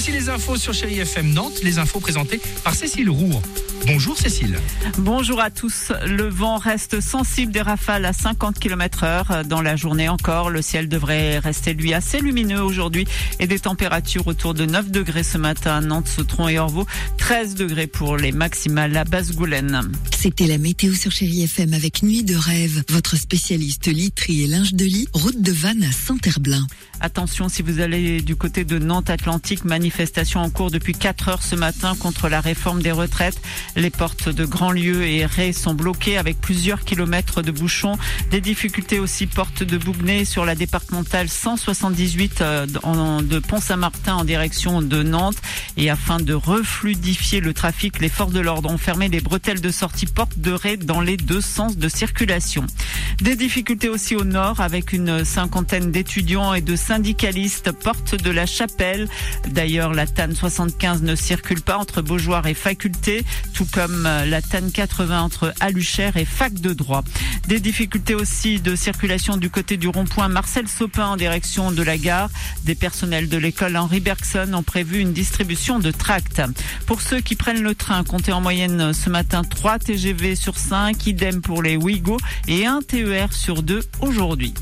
Voici les infos sur Chéri FM Nantes, les infos présentées par Cécile Roux. Bonjour Cécile. Bonjour à tous. Le vent reste sensible des rafales à 50 km heure. Dans la journée encore, le ciel devrait rester lui assez lumineux aujourd'hui et des températures autour de 9 degrés ce matin à Nantes, Sautron et Orvaux. 13 degrés pour les maximales à Basse-Goulaine. C'était la météo sur Chéri FM avec Nuit de rêve, votre spécialiste literie et linge de lit, route de Vannes à Saint-Herblain. Attention si vous allez du côté de Nantes Atlantique, manifestation en cours depuis 4 heures ce matin contre la réforme des retraites. Les portes de grands lieux et Ré sont bloquées avec plusieurs kilomètres de bouchons. Des difficultés aussi porte de Bougnay sur la départementale 178 euh, de Pont-Saint-Martin en direction de Nantes. Et afin de refluidifier le trafic, les forces de l'ordre ont fermé les bretelles de sortie porte de Ré dans les deux sens de circulation. Des difficultés aussi au nord avec une cinquantaine d'étudiants et de syndicalistes porte de la Chapelle. D'ailleurs, la TAN 75 ne circule pas entre Beaujoire et Faculté, tout comme euh, la TAN 80 entre Aluchère et Fac de droit. Des difficultés aussi de circulation du côté du rond-point Marcel Sopin en direction de la gare. Des personnels de l'école Henri Bergson ont prévu une distribution de tracts. Pour ceux qui prennent le train, comptez en moyenne ce matin 3 TGV sur 5, idem pour les Ouigo et un TER sur 2 aujourd'hui.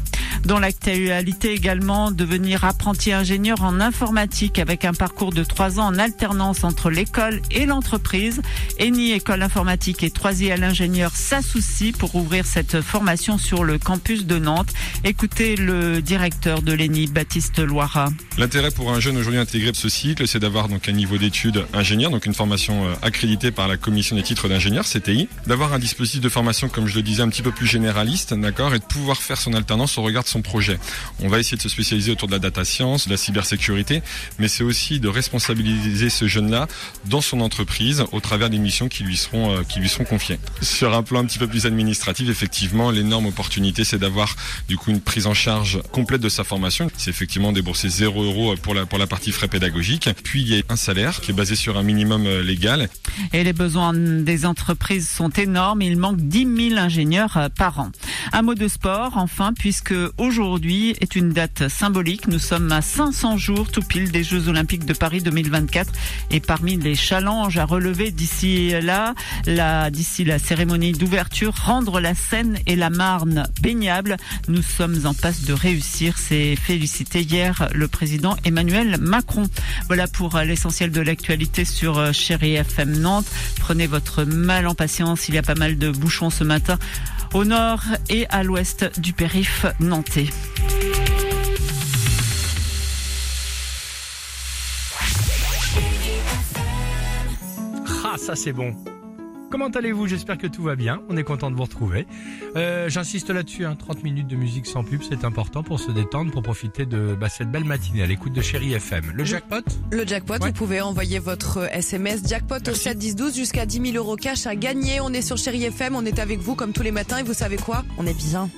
Dans l'actualité également, devenir apprenti ingénieur en informatique avec un parcours de trois ans en alternance entre l'école et l'entreprise. Eni École Informatique et Troisier à l'ingénieur s'associent pour ouvrir cette formation sur le campus de Nantes. Écoutez le directeur de l'Eni, Baptiste Loira. L'intérêt pour un jeune aujourd'hui intégré de ce cycle, c'est d'avoir donc un niveau d'études ingénieur, donc une formation euh, accréditée par la commission des titres d'ingénieur, CTI, d'avoir un dispositif de formation, comme je le disais, un petit peu plus généraliste, d'accord, et de pouvoir faire son alternance au regard de son projet. On va essayer de se spécialiser autour de la data science, de la cybersécurité, mais c'est aussi de responsabiliser ce jeune-là dans son entreprise au travers des missions qui lui seront euh, confiées. Sur un plan un petit peu plus administratif, effectivement, l'énorme opportunité, c'est d'avoir du coup une prise en charge complète de sa formation. C'est effectivement débourser 0 euros pour la pour la partie frais pédagogiques. Puis il y a un salaire qui est basé sur un minimum euh, légal. Et les besoins des entreprises sont énormes. Il manque 10 000 ingénieurs euh, par an. Un mot de sport, enfin, puisque aujourd'hui est une date symbolique. Nous sommes à 500 jours tout pile des Jeux Olympiques de Paris 2024. Et parmi les challenges à relever d'ici là, la, d'ici la cérémonie d'ouverture, rendre la Seine et la Marne baignables. Nous sommes en passe de réussir. C'est félicité hier le président Emmanuel Macron. Voilà pour l'essentiel de l'actualité sur euh, Chéri FM Nantes. Prenez votre mal en patience. Il y a pas mal de bouchons ce matin au nord et à l'ouest du périph' nantais. Ah, ça c'est bon. Comment allez-vous? J'espère que tout va bien. On est content de vous retrouver. Euh, J'insiste là-dessus, hein, 30 minutes de musique sans pub, c'est important pour se détendre, pour profiter de bah, cette belle matinée à l'écoute de Chéri FM. Le jackpot? Le jackpot, Ouais. vous pouvez envoyer votre SMS jackpot au 7 10 12 jusqu'à 10 000 euros cash à gagner. On est sur Chéri FM, on est avec vous comme tous les matins et vous savez quoi? On est bien.